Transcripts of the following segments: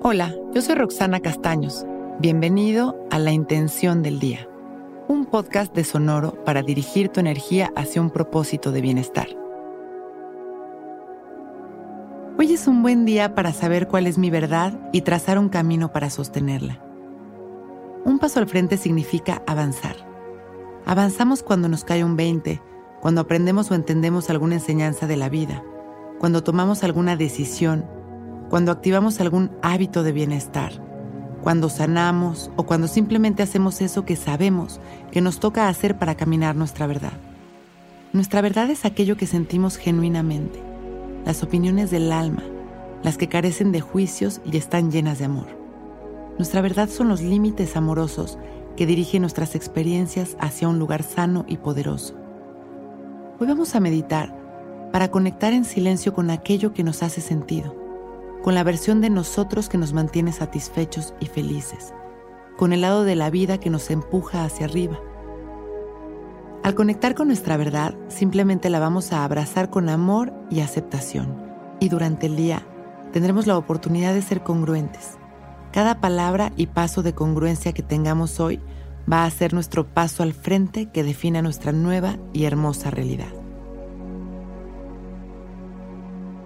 Hola, yo soy Roxana Castaños. Bienvenido a La Intención del Día, un podcast de Sonoro para dirigir tu energía hacia un propósito de bienestar. Hoy es un buen día para saber cuál es mi verdad y trazar un camino para sostenerla. Un paso al frente significa avanzar. Avanzamos cuando nos cae un 20, cuando aprendemos o entendemos alguna enseñanza de la vida, cuando tomamos alguna decisión, cuando activamos algún hábito de bienestar, cuando sanamos o cuando simplemente hacemos eso que sabemos que nos toca hacer para caminar nuestra verdad. Nuestra verdad es aquello que sentimos genuinamente, las opiniones del alma, las que carecen de juicios y están llenas de amor. Nuestra verdad son los límites amorosos que dirigen nuestras experiencias hacia un lugar sano y poderoso. Hoy vamos a meditar para conectar en silencio con aquello que nos hace sentido, con la versión de nosotros que nos mantiene satisfechos y felices, con el lado de la vida que nos empuja hacia arriba. Al conectar con nuestra verdad, simplemente la vamos a abrazar con amor y aceptación. Y durante el día tendremos la oportunidad de ser congruentes. Cada palabra y paso de congruencia que tengamos hoy va a ser nuestro paso al frente que defina nuestra nueva y hermosa realidad.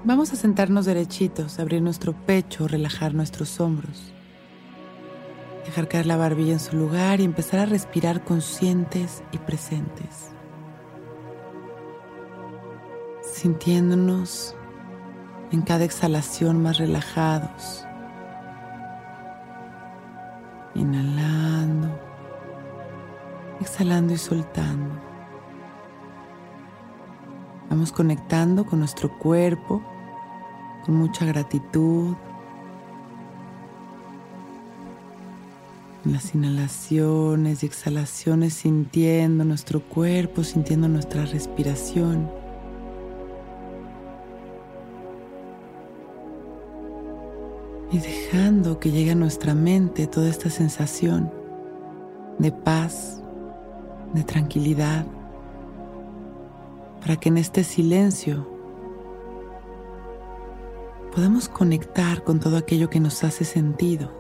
Vamos a sentarnos derechitos, abrir nuestro pecho, relajar nuestros hombros, dejar caer la barbilla en su lugar y empezar a respirar conscientes y presentes, sintiéndonos en cada exhalación más relajados, inhalando, exhalando y soltando. Vamos conectando con nuestro cuerpo con mucha gratitud. En las inhalaciones y exhalaciones sintiendo nuestro cuerpo, sintiendo nuestra respiración. Y dejando que llegue a nuestra mente toda esta sensación de paz, de tranquilidad, para que en este silencio podamos conectar con todo aquello que nos hace sentido.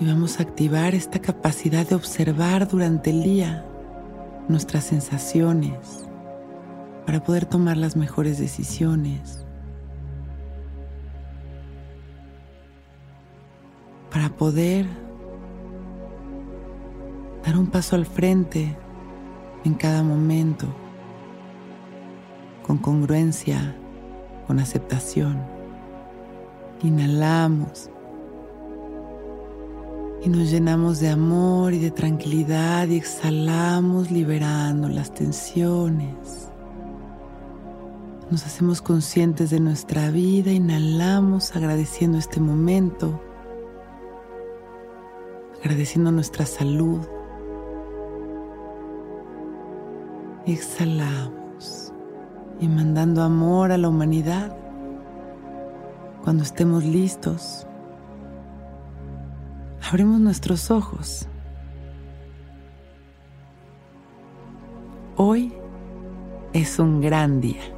Y vamos a activar esta capacidad de observar durante el día nuestras sensaciones para poder tomar las mejores decisiones. Para poder dar un paso al frente en cada momento con congruencia, con aceptación. Inhalamos y nos llenamos de amor y de tranquilidad y exhalamos liberando las tensiones. Nos hacemos conscientes de nuestra vida, inhalamos agradeciendo este momento, agradeciendo nuestra salud. Exhalamos y mandando amor a la humanidad. Cuando estemos listos, abrimos nuestros ojos. Hoy es un gran día.